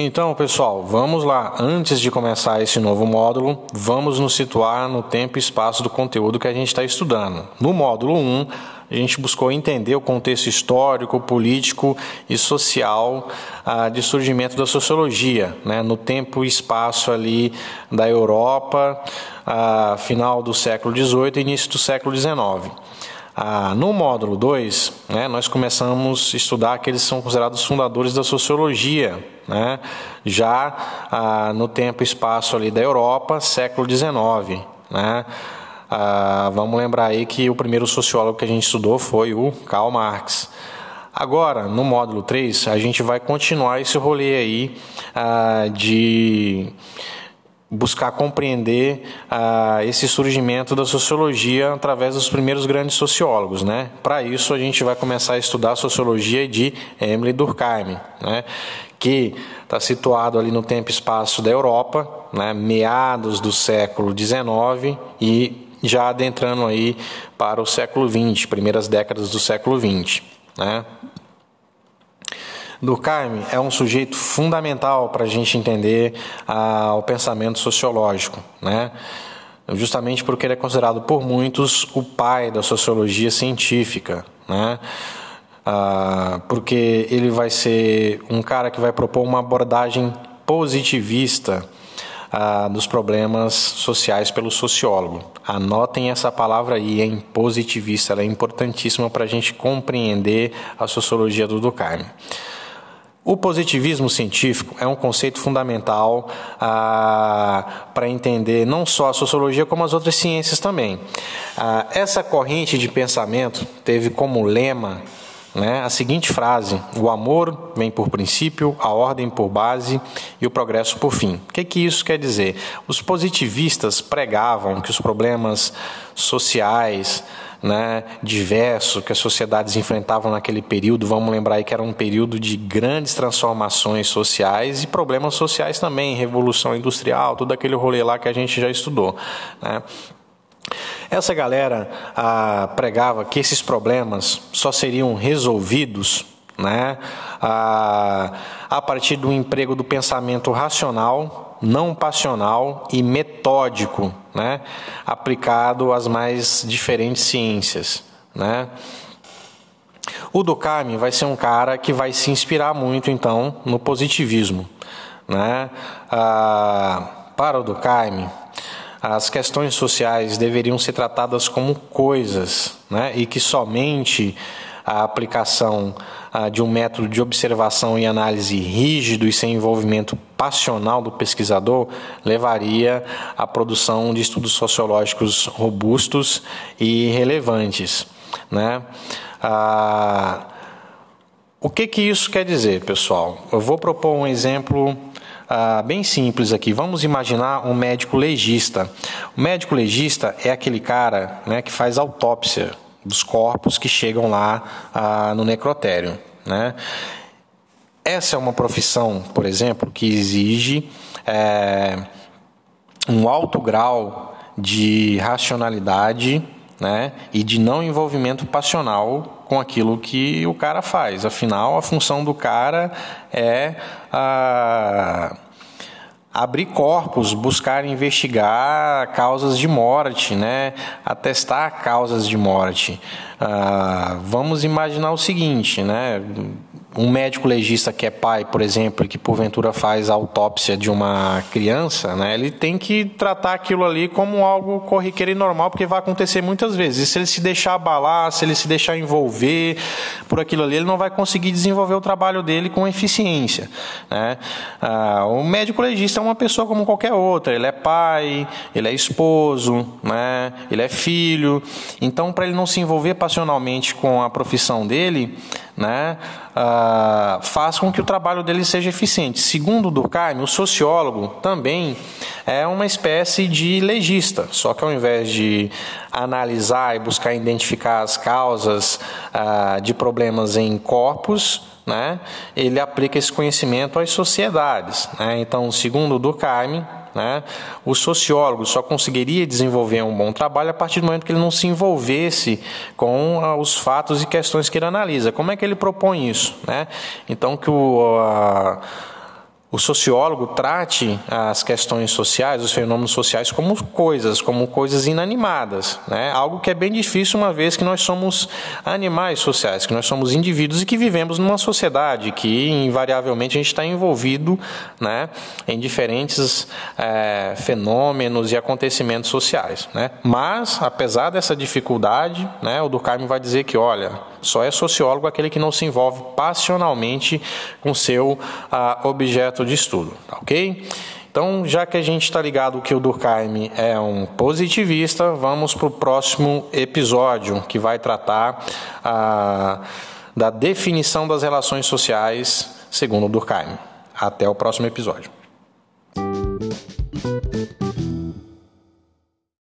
Então, pessoal, vamos lá. Antes de começar esse novo módulo, vamos nos situar no tempo e espaço do conteúdo que a gente está estudando. No módulo 1, a gente buscou entender o contexto histórico, político e social ah, de surgimento da sociologia, né, no tempo e espaço ali da Europa, ah, final do século XVIII e início do século XIX. Ah, no módulo 2, né, nós começamos a estudar aqueles que são considerados fundadores da sociologia, né, já ah, no tempo e espaço ali da Europa, século XIX. Né. Ah, vamos lembrar aí que o primeiro sociólogo que a gente estudou foi o Karl Marx. Agora, no módulo 3, a gente vai continuar esse rolê aí ah, de buscar compreender ah, esse surgimento da sociologia através dos primeiros grandes sociólogos, né? Para isso a gente vai começar a estudar a sociologia de Emily Durkheim, né? Que está situado ali no tempo e espaço da Europa, né? Meados do século XIX e já adentrando aí para o século XX, primeiras décadas do século XX, né? Durkheim é um sujeito fundamental para a gente entender ah, o pensamento sociológico, né? justamente porque ele é considerado por muitos o pai da sociologia científica, né? Ah, porque ele vai ser um cara que vai propor uma abordagem positivista ah, dos problemas sociais pelo sociólogo. Anotem essa palavra aí, em positivista, ela é importantíssima para a gente compreender a sociologia do Durkheim. O positivismo científico é um conceito fundamental ah, para entender não só a sociologia, como as outras ciências também. Ah, essa corrente de pensamento teve como lema né, a seguinte frase: o amor vem por princípio, a ordem por base e o progresso por fim. O que, que isso quer dizer? Os positivistas pregavam que os problemas sociais, né, que as sociedades enfrentavam naquele período. Vamos lembrar aí que era um período de grandes transformações sociais e problemas sociais também, revolução industrial, todo aquele rolê lá que a gente já estudou. Né? Essa galera ah, pregava que esses problemas só seriam resolvidos né, ah, a partir do emprego do pensamento racional não passional e metódico, né? aplicado às mais diferentes ciências. Né? O Durkheim vai ser um cara que vai se inspirar muito, então, no positivismo. Né? Ah, para o Durkheim, as questões sociais deveriam ser tratadas como coisas, né? e que somente a aplicação ah, de um método de observação e análise rígido e sem envolvimento passional do pesquisador levaria à produção de estudos sociológicos robustos e relevantes. Né? Ah, o que, que isso quer dizer, pessoal? Eu vou propor um exemplo ah, bem simples aqui. Vamos imaginar um médico legista. O médico legista é aquele cara né, que faz autópsia dos corpos que chegam lá ah, no necrotério. Né? Essa é uma profissão, por exemplo, que exige é, um alto grau de racionalidade né, e de não envolvimento passional com aquilo que o cara faz. Afinal, a função do cara é. Ah, abrir corpos, buscar investigar causas de morte, né? atestar causas de morte. Ah, vamos imaginar o seguinte, né? Um médico legista que é pai, por exemplo, e que porventura faz a autópsia de uma criança, né, ele tem que tratar aquilo ali como algo corriqueiro e normal, porque vai acontecer muitas vezes. E se ele se deixar abalar, se ele se deixar envolver por aquilo ali, ele não vai conseguir desenvolver o trabalho dele com eficiência. Né? Ah, o médico legista é uma pessoa como qualquer outra. Ele é pai, ele é esposo, né, ele é filho. Então, para ele não se envolver passionalmente com a profissão dele, né, uh, faz com que o trabalho dele seja eficiente. Segundo Durkheim, o sociólogo também é uma espécie de legista, só que ao invés de analisar e buscar identificar as causas uh, de problemas em corpos, né, ele aplica esse conhecimento às sociedades. Né? Então, segundo Durkheim, né, o sociólogo só conseguiria desenvolver um bom trabalho a partir do momento que ele não se envolvesse com ah, os fatos e questões que ele analisa. Como é que ele propõe isso? Né? Então, que o. A, o sociólogo trate as questões sociais, os fenômenos sociais, como coisas, como coisas inanimadas. Né? Algo que é bem difícil, uma vez que nós somos animais sociais, que nós somos indivíduos e que vivemos numa sociedade que, invariavelmente, a gente está envolvido né, em diferentes é, fenômenos e acontecimentos sociais. Né? Mas, apesar dessa dificuldade, né, o Durkheim vai dizer que, olha, só é sociólogo aquele que não se envolve passionalmente com seu ah, objeto objeto de estudo, tá ok? Então, já que a gente está ligado que o Durkheim é um positivista, vamos para o próximo episódio, que vai tratar ah, da definição das relações sociais segundo Durkheim. Até o próximo episódio.